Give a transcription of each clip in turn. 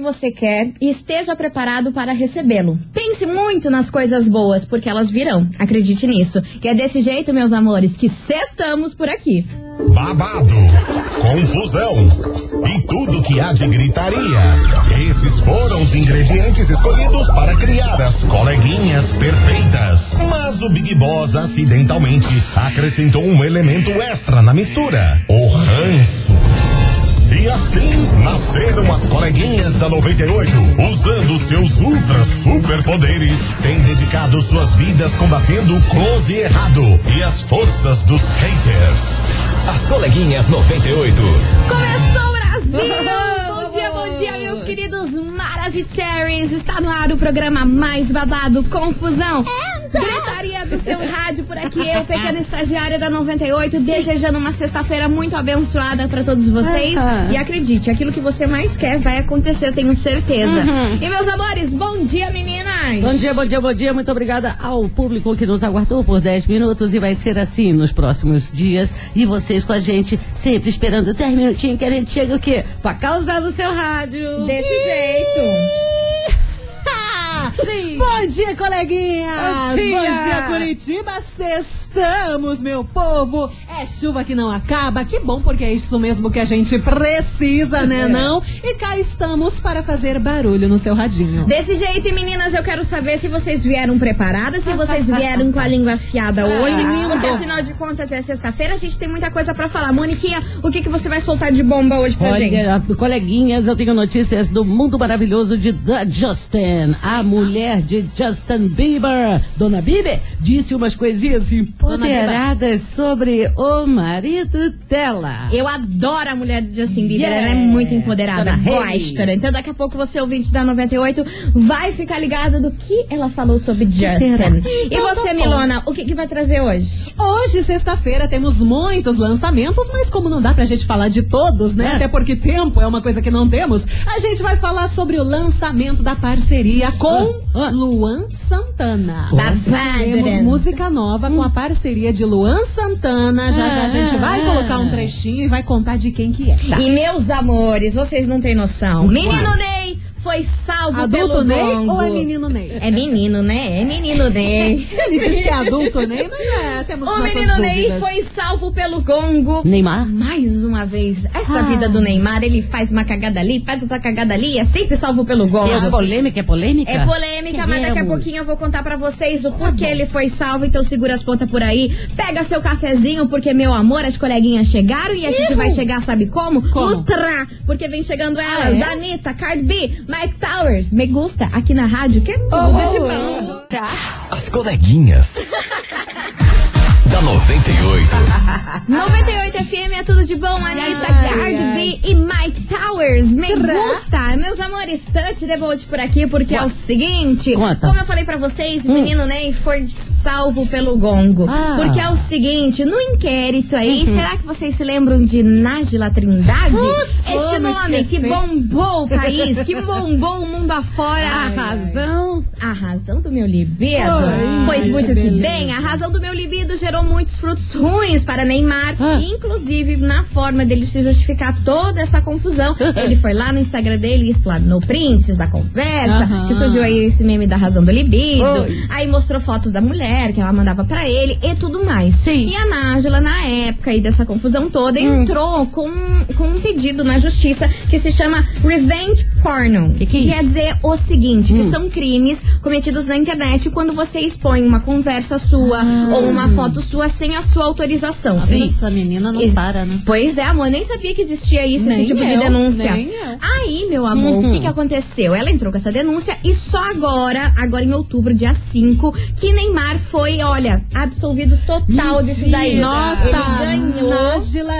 você quer e esteja preparado para recebê-lo. Pense muito nas coisas boas, porque elas virão. Acredite nisso. Que é desse jeito, meus amores, que cestamos por aqui. babado, confusão e tudo que há de gritaria. Esses foram os ingredientes escolhidos para criar as coleguinhas perfeitas. Mas o Big Boss acidentalmente acrescentou um elemento extra na mistura: o ranço. E assim nasceram as coleguinhas da 98, usando seus ultra superpoderes, têm dedicado suas vidas combatendo o close e errado e as forças dos haters. As coleguinhas 98. Começou o Brasil! bom dia, bom dia, meus queridos Maravicheries! Está no ar o programa mais babado, Confusão. Gritaria do seu rádio por aqui, eu, pequena estagiária da 98, desejando uma sexta-feira muito abençoada para todos vocês. E acredite, aquilo que você mais quer vai acontecer, eu tenho certeza. E meus amores, bom dia, meninas! Bom dia, bom dia, bom dia. Muito obrigada ao público que nos aguardou por 10 minutos e vai ser assim nos próximos dias. E vocês com a gente, sempre esperando 10 minutinhos que a gente chega o quê? Pra causar no seu rádio. Desse jeito. Sim. Bom dia, coleguinhas! Bom dia. Bom dia, Curitiba! Sextamos, meu povo! É chuva que não acaba, que bom, porque é isso mesmo que a gente precisa, né, não? E cá estamos para fazer barulho no seu radinho. Desse jeito, meninas, eu quero saber se vocês vieram preparadas, se vocês vieram com a língua afiada hoje. Porque afinal de contas é sexta-feira, a gente tem muita coisa pra falar. Moniquinha, o que, que você vai soltar de bomba hoje pra gente? Olha, coleguinhas, eu tenho notícias do mundo maravilhoso de The Justin. A mulher de Justin Bieber, Dona Bieber, disse umas coisinhas empoderadas sobre o marido dela. Eu adoro a mulher de Justin Bieber, Yeah. ela é muito empoderada, gosto. Hailey. Então daqui a pouco você, ouvinte da 98, vai ficar ligado do que ela falou sobre? Justin. E Então tá você, bom. Milona, o que, que vai trazer hoje? Hoje, sexta-feira, temos muitos lançamentos, mas como não dá pra gente falar de todos, né? É. Até porque tempo é uma coisa que não temos, a gente vai falar sobre o lançamento da parceria com Ah, ah. Luan Santana. Babado, Temos música nova com a parceria de Luan Santana. Já já a gente vai Ah. colocar um trechinho e vai contar de quem que é. tá? E meus amores, vocês não têm noção. Menino Ney foi salvo Adulto pelo Ney gongo. ou é menino Ney? É menino, né? É menino Ney. Ele disse que é adulto Ney, mas é, temos O nossas menino Ney dúvidas. foi salvo pelo gongo. Neymar? Mais uma vez, essa Ah. vida do Neymar, ele faz uma cagada ali, faz outra cagada ali, é sempre salvo pelo gongo. É polêmica, é polêmica? É polêmica, mas daqui a pouquinho eu vou contar pra vocês o porquê ele foi salvo, então segura as pontas por aí. Pega seu cafezinho, porque, meu amor, as coleguinhas chegaram e a gente vai chegar, sabe como? Como? No porque vem chegando elas, Ah, é? Anitta, Cardi B, Mike Towers, me gusta, aqui na rádio, que é tudo Oh, de bom. As coleguinhas. da 98. 98 FM é tudo de bom, Anitta, Cardi ai. B e Mike Towers, me gusta. Meus amores, touch the boat por aqui, porque é o seguinte, como eu falei pra vocês, menino Ney foi salvo pelo gongo. Ah. Porque é o seguinte, no inquérito aí, será que vocês se lembram de Nájila Trindade? Putz, este nome esquecer? que bombou o país, que bombou o mundo afora. A razão. A razão do meu libido? Ai, pois muito que beleza. bem, a razão do meu libido gerou muitos frutos ruins para Neymar. Ah. Inclusive, na forma dele se justificar toda essa confusão, ele foi lá no Instagram dele e explanou prints da conversa, Aham. que surgiu aí esse meme da razão do libido. Oi. Aí mostrou fotos da mulher que ela mandava pra ele e tudo mais. Sim. E a Nájila, na época aí dessa confusão toda, Hum. entrou com, com um pedido na justiça que se chama Revenge Porno. Que que é isso? Quer dizer o seguinte, que são crimes cometidos na internet quando você expõe uma conversa sua ou uma foto sua sem a sua autorização. Nossa, Sim. essa menina não para, né? Pois é, amor, nem sabia que existia isso, Nem esse tipo de eu, denúncia. nem eu. Aí, meu amor, o que que aconteceu? Ela entrou com essa denúncia e só agora, agora em outubro, dia 5, que Neymar foi, olha, absolvido total disso daí. Nossa, Ele ganhou. Nájila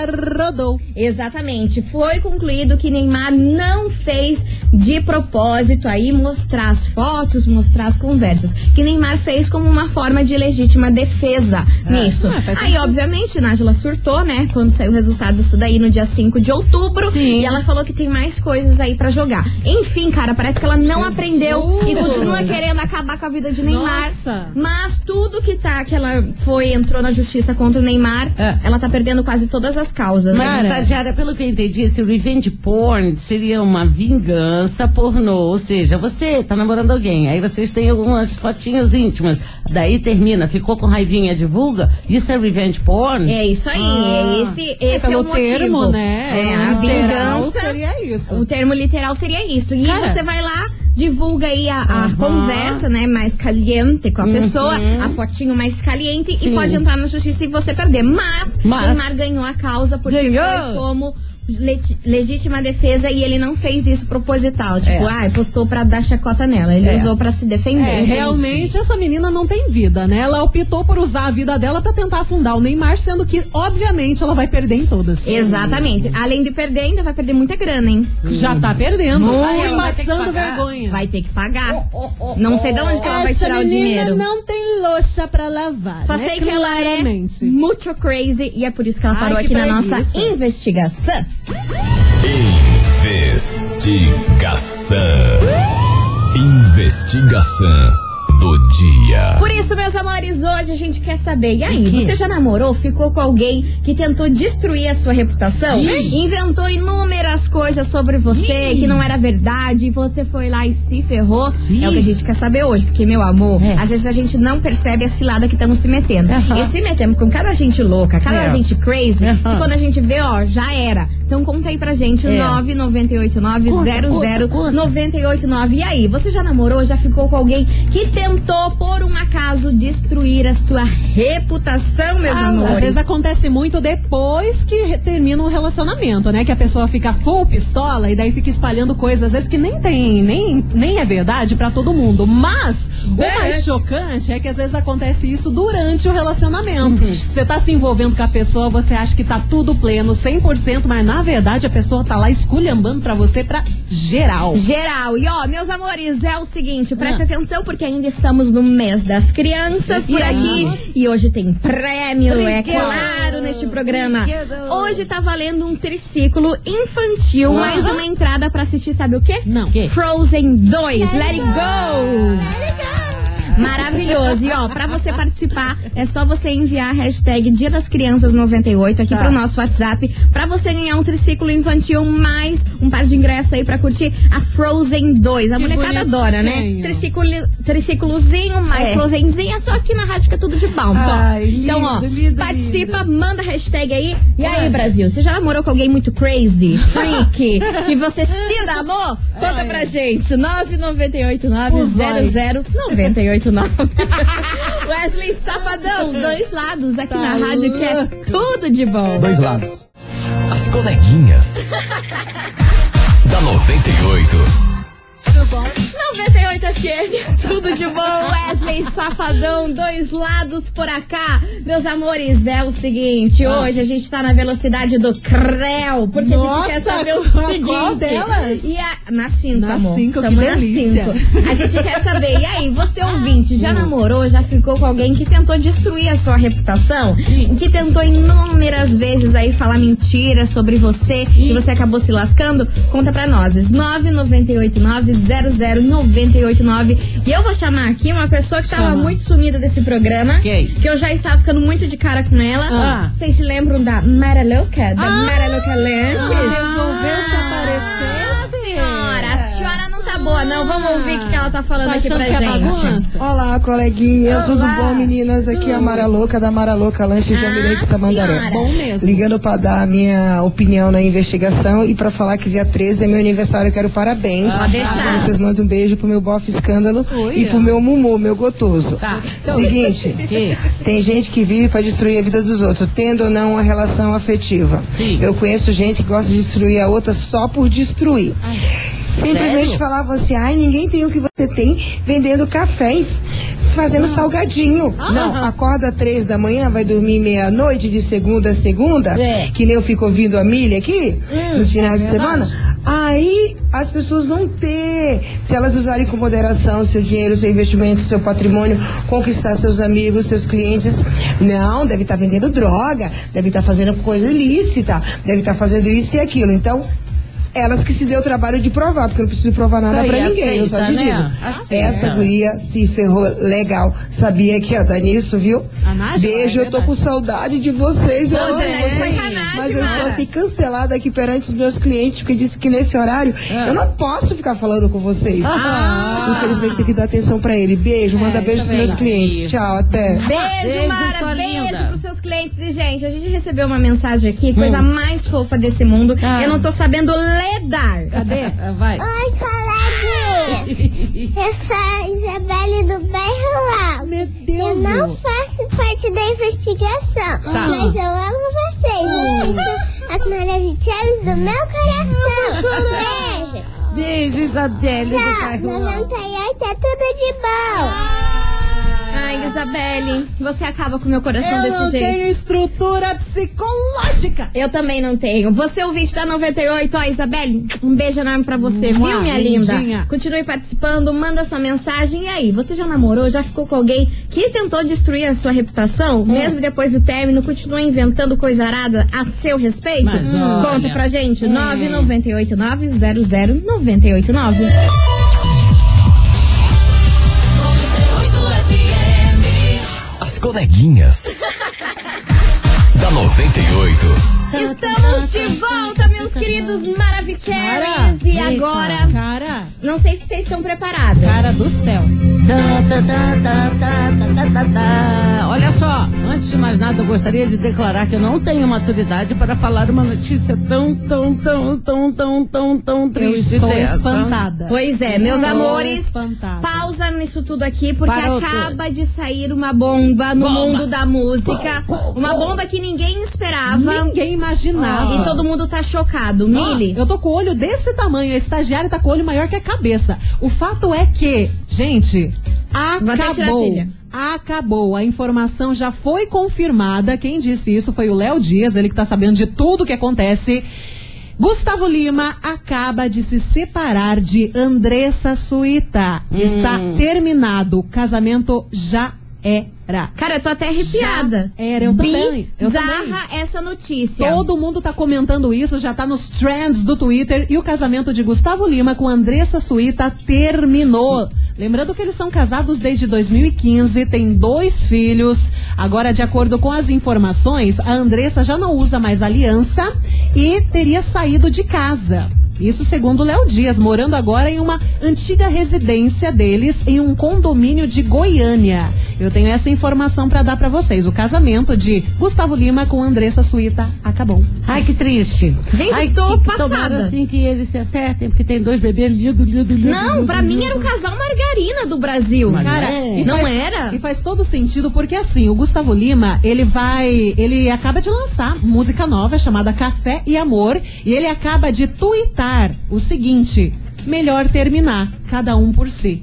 rodou. Exatamente. Foi concluído que Neymar não fez de propósito aí mostrar as fotos, mostrar as conversas. Que Neymar fez como uma forma de legítima defesa nisso. Ah, faz aí, obviamente, Nájila surtou, né? Quando saiu o resultado disso daí no dia 5 de outubro. Sim. E ela falou que tem mais coisas aí pra jogar. Enfim, cara, parece que ela não aprendeu e continua querendo acabar com a vida de Neymar. Nossa. Mas tudo que tá, que ela foi, entrou na justiça contra o Neymar, É. ela tá perdendo quase todas as causas. Mas, né? estagiária, pelo que eu entendi, esse revenge porn seria uma aliança pornô, ou seja, você tá namorando alguém, aí vocês têm algumas fotinhas íntimas, daí termina, ficou com raivinha, divulga, isso é revenge porn? É isso aí, Ah. é esse, esse é, pelo o motivo. termo, né? É, a Literal vingança. seria isso. O termo literal seria isso. E Cara. você vai lá, divulga aí a, a conversa, né, mais caliente com a pessoa, a fotinho mais caliente Sim. e pode entrar na justiça e você perder. Mas, Mas- Neymar ganhou a causa porque Ganhou. foi como legítima defesa e ele não fez isso proposital. Tipo, É. ah, postou pra dar chacota nela. Ele É. usou pra se defender. É, realmente essa menina não tem vida, né? Ela optou por usar a vida dela pra tentar afundar o Neymar, sendo que, obviamente, ela vai perder em todas. Exatamente. Além de perder, ainda vai perder muita grana, hein? Já tá perdendo. Muito. Tá Ela vai ter que passando pagar. vergonha. Vai ter que pagar. Não sei de onde que ela vai tirar o menina dinheiro. não tem louça pra lavar. Só né? sei que ela é muito crazy e é por isso que ela Ai, parou que aqui na nossa investigação. Investigação. Investigação do dia. Por isso, meus amores, hoje a gente quer saber. E aí, você já namorou? Ficou com alguém que tentou destruir a sua reputação? Ixi. Inventou inúmeras coisas sobre você que não era verdade e você foi lá e se ferrou? É o que a gente quer saber hoje, porque, meu amor, É. às vezes a gente não percebe a cilada que estamos se metendo. E se metemos com cada gente louca, cada É. gente crazy, e quando a gente vê, ó, já era. Então conta aí pra gente, É. 998900989. E aí, você já namorou, já ficou com alguém que tentou, por um acaso, destruir a sua reputação, meus Ah, amores? às vezes acontece muito depois que termina um relacionamento, né? Que a pessoa fica full pistola e daí fica espalhando coisas, às vezes que nem tem, nem, nem é verdade pra todo mundo. Mas o mais chocante é que às vezes acontece isso durante o relacionamento. Uhum. Você tá se envolvendo com a pessoa, você acha que tá tudo pleno, 100%, mas na verdade a pessoa tá lá esculhambando pra você pra geral. Geral. E ó, meus amores, é o seguinte, presta Ah. atenção porque ainda estamos no mês das crianças por aqui e hoje tem prêmio, é claro, neste programa. Brinquedo. Hoje tá valendo um triciclo infantil, mais uma entrada pra assistir, sabe o quê? Não. Que? Frozen 2, Let, It Go! Maravilhoso. E ó, pra você participar, é só você enviar a hashtag Dia das Crianças 98 aqui Tá. pro nosso WhatsApp pra você ganhar um triciclo infantil mais um par de ingressos aí pra curtir a Frozen 2. A Que molecada adora, né? bonitinho. Triciclo, triciclozinho mais É. Frozenzinha, só aqui na rádio que é tudo de bom. Ai, lindo, então, ó, lindo, participa, lindo. manda a hashtag aí. E aí, Ai. Brasil, você já namorou com alguém muito crazy, freak, e você se danou? Conta pra gente. 998900989. Wesley Safadão, dois lados aqui na Tá rádio que é tudo de bom. Dois lados. As coleguinhas. da 98. 98 FM, tudo de bom. Wesley Safadão, dois lados por acá. Meus amores, é o seguinte: Ah. hoje a gente tá na velocidade do Creu, porque a Nossa, gente quer saber o qual seguinte. delas? E a, na 5, Na amor. cinco, Tamo na delícia. cinco. A gente quer saber, e aí, você ouvinte, Hum. já namorou, já ficou com alguém que tentou destruir a sua reputação? Que tentou inúmeras vezes aí falar mentiras sobre você e você acabou se lascando? Conta pra nós. 998900989. E eu vou chamar aqui uma pessoa que tava Chama. muito sumida desse programa. Que eu já estava ficando muito de cara com ela. Ah. Vocês se lembram da Mara Louca? Da Mara Louca Lanches? resolveu se aparecer, boa, não. Vamos ouvir o que ela tá falando Tá aqui pra achando que é gente. bagunça? Olá, coleguinhas, tudo bom, meninas? Aqui é a Mara Louca da Mara Louca Lanche de Ah, Almirante Tamandaré. Bom mesmo. Ligando pra dar a minha opinião na investigação e pra falar que dia 13 é meu aniversário, eu quero parabéns. Pode deixar. Então vocês mandam um beijo pro meu bofe escândalo Olha. e pro meu mumu, meu gotoso. Tá. Seguinte, Que? tem gente que vive pra destruir a vida dos outros, tendo ou não uma relação afetiva. Sim. Eu conheço gente que gosta de destruir a outra só por destruir. Simplesmente sério? falava assim, ai, ninguém tem o que você tem vendendo café e fazendo salgadinho. Não, acorda três da manhã, vai dormir meia-noite de segunda a segunda, É. que nem eu fico ouvindo a milha aqui, nos finais de semana. Aí as pessoas vão ter, se elas usarem com moderação seu dinheiro, seu investimento, seu patrimônio, conquistar seus amigos, seus clientes. Não, deve estar vendendo droga, deve estar fazendo coisa ilícita, deve estar fazendo isso e aquilo. Então, Elas que se deu o trabalho de provar, porque eu não preciso provar nada aí, ninguém, eu só te aceita, digo. né? Aceita. Essa guria se ferrou legal. Sabia que ia dar nisso, viu? A Nájila, Beijo, é eu tô com saudade de vocês. Eu amo né? vocês. Mas eu estou assim cancelada aqui perante os meus clientes, porque disse que nesse horário Ah. eu não posso ficar falando com vocês. Ah. Infelizmente tem que dar atenção pra ele. Beijo, manda É, beijo pros é meus clientes. Tchau, até. Beijo, Beijo, Mara. Beijo linda. pros seus clientes. E, gente, a gente recebeu uma mensagem aqui, coisa mais fofa desse mundo. Ah. Eu não tô sabendo ledar. Cadê? Ah, Vai. Oi, coleguinha! Eu sou a Isabelle do bairro Alto. Meu Eu Deus! não faço parte da investigação, Tá. mas eu amo vocês. Vocês são as maravilhosas do meu coração. Beijo. Beijo, Isabelle do Tchau. bairro Alto. 98 é tudo de bom. Ai, Isabelle, você acaba com o meu coração Eu desse não jeito. tenho estrutura psicológica. Eu também não tenho. Você ouvinte da 98, ó, Isabelle, um beijo enorme pra você, Mua, viu, minha lindinha. linda? Continue participando, manda sua mensagem. E aí, você já namorou, já ficou com alguém que tentou destruir a sua reputação? Mesmo depois do término, continua inventando coisa arada a seu respeito? Mas olha. Conta pra gente, 998 900 989. Coleguinhas. da 98. Estamos de volta, meus queridos Maravicheries. E Eita, agora, Cara, não sei se vocês estão preparadas. cara do céu. Tá, tá, tá, Olha só, antes de mais nada, eu gostaria de declarar que eu não tenho maturidade para falar uma notícia tão, tão, tão, tão, tão, tão, tão Eu triste estou dessa. espantada. Pois é, meus Estou amores, espantada. pausa nisso tudo aqui, porque Parou acaba de sair uma bomba no Bomba. mundo da música. Uma bomba que ninguém esperava. Ninguém imaginava. E todo mundo tá chocado. Mili, Eu tô com o olho desse tamanho, a estagiária tá com o olho maior que a cabeça. O fato é que, gente, Vou até tirar a acabou. Acabou. A informação já foi confirmada. Quem disse isso foi o Léo Dias, ele que tá sabendo de tudo que acontece. Gustavo Lima acaba de se separar de Andressa Suíta. Está Hum. terminado. O casamento já era. cara, eu tô até arrepiada. Já era, eu também, Bizarra essa notícia. Todo mundo tá comentando isso, já tá nos trends do Twitter. E o casamento de Gustavo Lima com Andressa Suíta terminou. Lembrando que eles são casados desde 2015, têm dois filhos. Agora, de acordo com as informações, a Andressa já não usa mais aliança e teria saído de casa. Isso segundo o Léo Dias, morando agora em uma antiga residência deles em um condomínio de Goiânia. Eu tenho essa informação pra dar pra vocês. O casamento de Gustavo Lima com Andressa Suíta acabou. Ai, que triste. Gente, Ai, eu tô que- passada. assim que eles se acertem, porque tem dois bebês lindo, lindo, lindo. Não, pra mim lindo. era o casal margarina do Brasil. Mas Cara, é. e Não faz- era? E faz todo sentido porque assim, o Gustavo Lima, ele vai, ele acaba de lançar música nova chamada Café e Amor, e ele acaba de tuitar o seguinte: melhor terminar, cada um por si.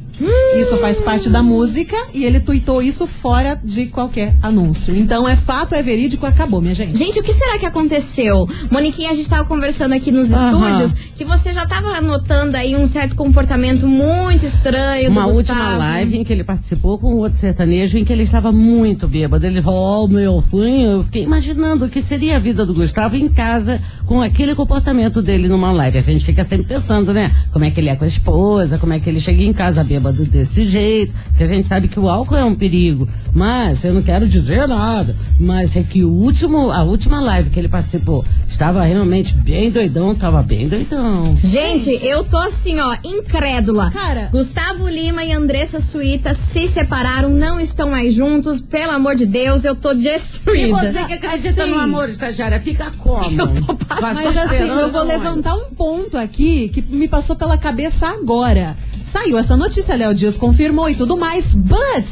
Isso faz parte da música e ele tuitou isso fora de qualquer anúncio. Então é fato, é verídico, acabou, minha gente. Gente, o que será que aconteceu? Moniquinha, a gente tava conversando aqui nos Aham. estúdios que você já tava notando aí um certo comportamento muito estranho Uma do última live em que ele participou com outro sertanejo em que ele estava muito bêbado. Ele falou, oh, meu, fui, eu fiquei imaginando o que seria a vida do Gustavo em casa com aquele comportamento dele numa live. A gente fica sempre pensando, né? Como é que ele é com a esposa, como é que ele chega em casa bêbado desse jeito, que a gente sabe que o álcool é um perigo. Mas, eu não quero dizer nada, mas é que o último, a última live que ele participou estava realmente bem doidão, estava bem doidão. Gente, eu tô assim, ó, incrédula. Cara. Gustavo Lima e Andressa Suíta se separaram, não estão mais juntos. Pelo amor de Deus, eu tô E destruída. você que acredita Assim, no amor, estagiária, fica como? Eu tô. Vai Mas assim, esperando eu vou levantar um ponto aqui que me passou pela cabeça agora. Saiu essa notícia, Léo Dias confirmou e tudo mais, but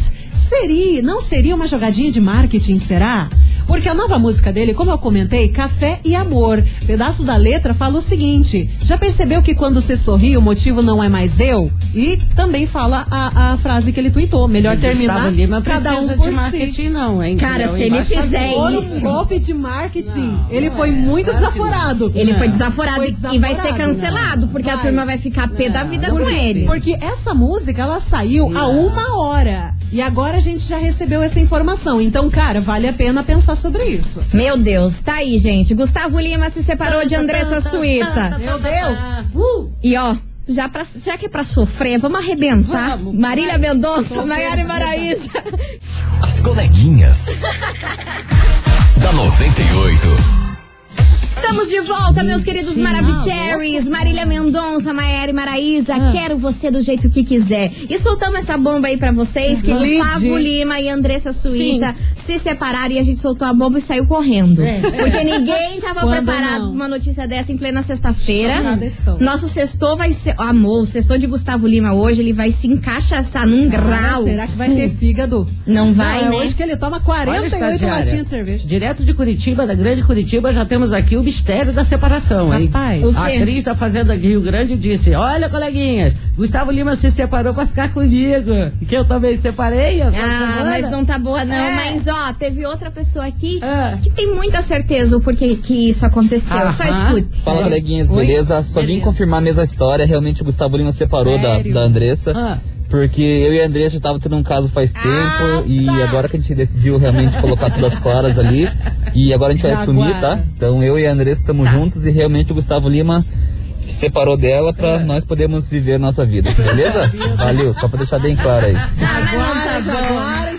seria, não seria uma jogadinha de marketing, será? Porque a nova música dele, como eu comentei, Café e Amor. Pedaço da letra fala o seguinte: já percebeu que quando você sorri o motivo não é mais eu? E também fala a, a frase que ele tweetou: melhor terminar Gustavo Lima cada um por de si. marketing não, hein? Cara, se ele fizer isso- o golpe de marketing. ele foi muito desaforado. Ele foi desaforado, Foi e- e vai ser desaforado. cancelado, porque a Vai. turma vai ficar pé da vida não com ele. Porque essa música, ela saiu há uma hora. E agora a gente já recebeu essa informação. Então, cara, vale a pena pensar sobre isso. Meu Deus, tá aí, gente. Gustavo Lima se separou de Andressa Suíta. Meu Deus! Uh! E ó, já, pra, já que é pra sofrer, vamos arrebentar. Vamos. Marília Mendonça, Maiara e. Maraísa. As coleguinhas. da 98. Estamos de volta, meus queridos Maravicheries, Marília Mendonça, Maiara e Maraísa. Ah. Quero você do jeito que quiser. E soltamos essa bomba aí pra vocês que Lid. Gustavo Lima e Andressa Suíta se separaram e a gente soltou a bomba e saiu correndo. É. Porque ninguém tava Quando preparado não? pra uma notícia dessa em plena sexta-feira. Estou. Nosso sextor vai ser. Amor, o sextor de Gustavo Lima hoje, ele vai se encaixaçar num grau. Ah, será que vai ter fígado? Não vai, Não, é né? hoje que ele toma Olha, 48 estagiária. latinhas de cerveja. Direto de Curitiba, da grande Curitiba, já temos aqui o mistério da separação, hein? Rapaz. A? Cris da Fazenda Rio Grande disse: Olha, coleguinhas, Gustavo Lima se separou pra ficar comigo. Que eu também separei essa Ah, semana. mas não tá boa, não. É. Mas, ó, teve outra pessoa aqui Ah. que tem muita certeza o porquê que isso aconteceu. Só escute. Fala, coleguinhas, Oi. beleza? Só vim Beleza. confirmar a mesma história. Realmente o Gustavo Lima separou da, da Andressa. Ah. Porque eu e a Andressa já tava tendo um caso faz tempo. E agora que a gente decidiu realmente colocar todas as claras ali. E agora a gente vai Jaguara. assumir, tá? Então eu e a Andressa estamos juntos e realmente o Gustavo Lima se separou dela pra nós podermos viver a nossa vida, beleza? Valeu, só pra deixar bem claro aí. Ah, tá Jaguara, e Jaguara.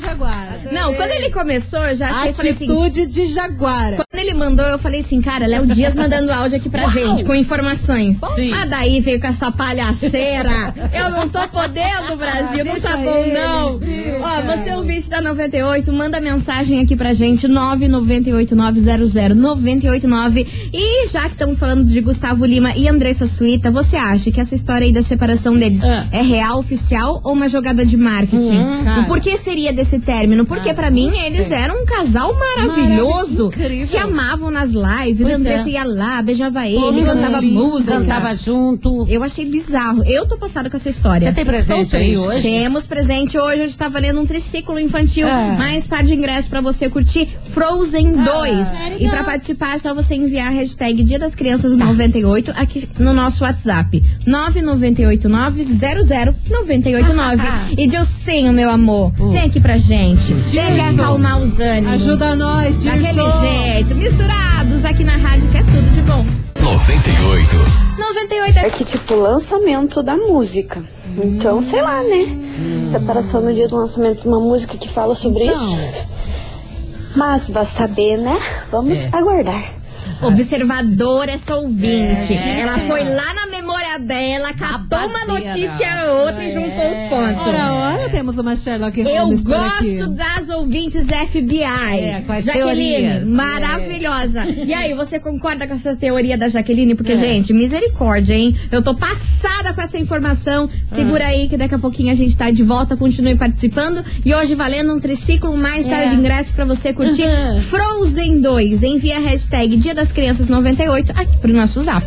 Não, quando ele começou, eu já achei, assim... Atitude de Jaguara. Quando ele mandou, eu falei assim, cara, Léo Dias mandando áudio aqui pra gente, com informações. Sim. Ah, daí veio com essa palhaceira. Eu não tô podendo, Brasil, não tá bom, não. Ó, você é ouvinte da 98, manda mensagem aqui pra gente, 998900989. E já que estamos falando de Gustavo Lima e Andressa Suíta, você acha que essa história aí da separação deles Ah. é real, oficial ou uma jogada de marketing? cara. o porquê seria desse término? Porque pra mim eles eram um casal maravilhoso. Incrível. Se amavam nas lives, Pois Andressa é. ia lá, beijava ele, Todo cantava mundo música. Cantava junto. Eu achei bizarro. Eu tô passada com essa história. Você tem presente aí hoje? Temos presente hoje, a gente tá valendo um triciclo infantil, É. mais par de ingresso pra você curtir Frozen 2. Ah, e pra participar é só você enviar a hashtag Dia das Crianças 98 aqui no nosso WhatsApp. 998900989. e Dilcinho, meu amor, vem aqui pra gente. Me acalmar os ânimos. Ajuda nós, Dirson. Daquele jeito, misturados aqui na rádio, que é tudo de bom. 98. 98 É que, tipo, lançamento da música. Então, sei lá, né? Separação no dia do lançamento de uma música que fala sobre isso. Mas vai saber, né? Vamos aguardar. Observadora essa ouvinte. Ela foi lá na memória dela, catou uma notícia outra e juntou os pontos. Ora, ora, temos uma Sherlock Eu Holmes aqui. gosto das ouvintes FBI. É, com as Jaqueline, teorias. maravilhosa. E aí, você concorda com essa teoria da Jaqueline? Porque, gente, misericórdia, hein? Eu tô passada com essa informação. Segura aí que daqui a pouquinho a gente tá de volta. Continue participando. E hoje valendo um triciclo mais cara de ingresso pra você curtir Uhum. Frozen 2. Envia a hashtag Dia das Crianças 98 aqui pro nosso zap.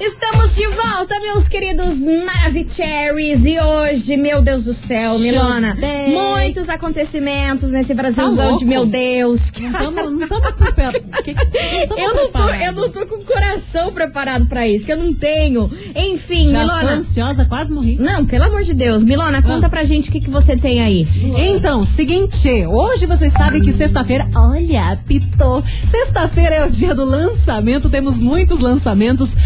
Estamos de volta, meus queridos Maravicheries. E hoje, meu Deus do céu, Milona, Chutei. muitos acontecimentos nesse Tá Brasilzão louco? de meu Deus. Não estamos Eu não, tô, eu não tô com o coração preparado pra isso, que eu não tenho. Enfim, Já sou Milona. ansiosa, quase morri. Não, pelo amor de Deus. Milona, conta Ah. pra gente o que, que você tem aí. Então, seguinte, hoje vocês sabem que sexta-feira, olha, pitou. Sexta-feira é o dia do lançamento, temos muitos lançamentos.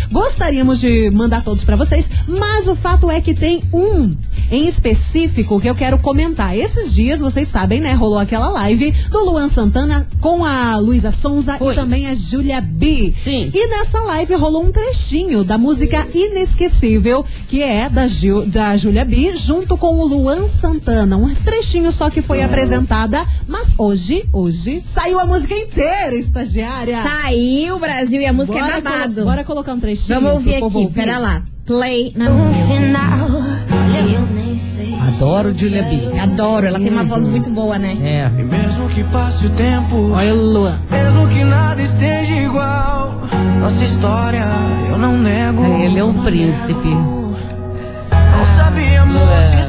Gostaríamos de mandar todos pra vocês, mas o fato é que tem um em específico que eu quero comentar. Esses dias, vocês sabem, né, rolou aquela live do Luan Santana com a Luísa Sonza Foi. e também a Julia B. Sim. E nessa live rolou um trechinho da música Inesquecível, que é da, Gil, da Julia B, junto com o Luan Santana. Um trechinho só que foi apresentada, mas hoje, hoje, saiu a música inteira, estagiária. Saiu o Brasil e a música bora é babado. colo- bora colocar um trechinho. Vamos ouvir aqui, ouvir? pera lá. Play na música. Adoro Julia B. Adoro, ela tem uma voz muito boa, né? É. E mesmo que passe o tempo, Olha Luan. mesmo que nada esteja igual, nossa história eu não nego. Ele é um príncipe. Não sabíamos.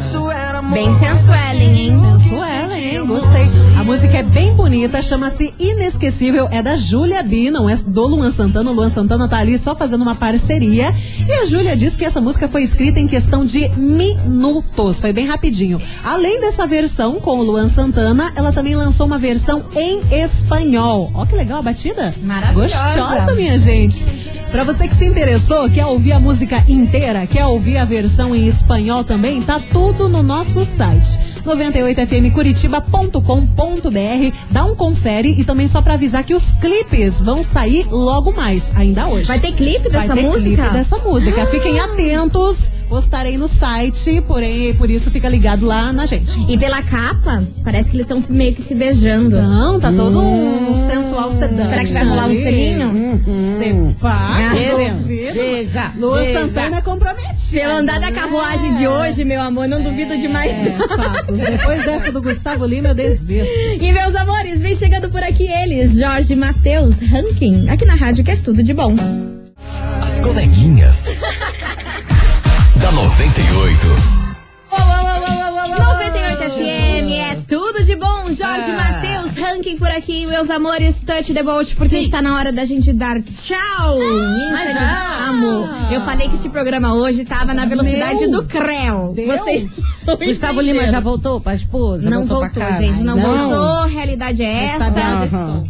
Era Bem sensuelen, hein? Sensuela, hein? Gostei. A música é bem bonita, chama-se Inesquecível, é da Júlia B, não é do Luan Santana. O Luan Santana tá ali só fazendo uma parceria. E a Júlia diz que essa música foi escrita em questão de minutos, foi bem rapidinho. Além dessa versão com o Luan Santana, ela também lançou uma versão em espanhol. Ó que legal a batida. Maravilhosa. Gostosa, minha gente. Pra você que se interessou, quer ouvir a música inteira, quer ouvir a versão em espanhol também, tá tudo no nosso site. 98fmcuritiba.com.br Dá um confere e também só pra avisar que os clipes vão sair logo mais, ainda hoje. Vai ter clipe dessa Vai ter música? clipe dessa música. Fiquem atentos, postarei no site, porém, por isso fica ligado lá na gente. E pela capa, parece que eles estão meio que se beijando. Não, tá todo um sensual sedante. Será que vai rolar um selinho? Sepá, Ah, duvido. Beija, Lua beija. Santana é comprometida. Pelo andar da carruagem de hoje, meu amor, não duvido demais. É, fatos. Depois dessa do Gustavo Lima, eu desisto. E meus amores, vem chegando por aqui eles, Jorge Matheus Ranking, aqui na rádio que é tudo de bom. As coleguinhas. Da 98. 98 FM, é tudo de bom. Jorge Ah. Matheus Ranking por aqui, meus amores, touch the boat, porque está na hora da gente dar tchau. Infeliz- já. Amor, eu falei que esse programa hoje tava na velocidade Meu do Creu. Deus. Vocês Gustavo Lima já voltou pra esposa? Não voltou, voltou, pra casa? gente, não, Não. voltou. Realidade é essa. sabendo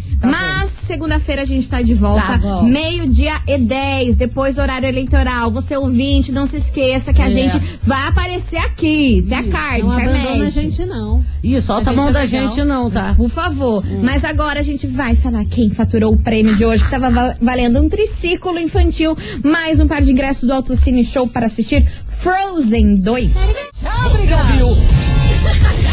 segunda-feira a gente tá de volta, Tá meio-dia e 10, depois do horário eleitoral. Você ouvinte, não se esqueça que a É. gente vai aparecer aqui. Se a carne, Não abandona a gente, não. Ih, solta a mão é da legal. gente não, tá? Por favor. Mas agora a gente vai falar quem faturou o prêmio de hoje, que tava va- valendo um triciclo infantil, mais um par de ingressos do Autocine Show para assistir Frozen 2. Você ouviu?